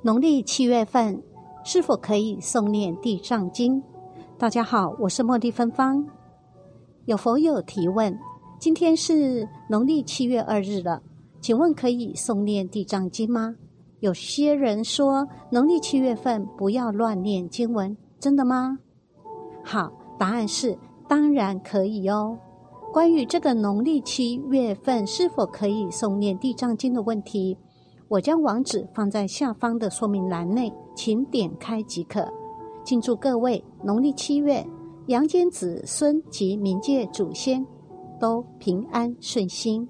农历七月份是否可以诵念地藏经？大家好，我是茉莉芬芳。有佛友提问？今天是农历七月二日了，请问可以诵念地藏经吗？有些人说农历七月份不要乱念经文，真的吗？好，答案是当然可以哦。关于这个农历七月份是否可以诵念地藏经的问题。我将网址放在下方的说明栏内，请点开即可。敬祝各位农历七月，阳间子孙及冥界祖先都平安顺心。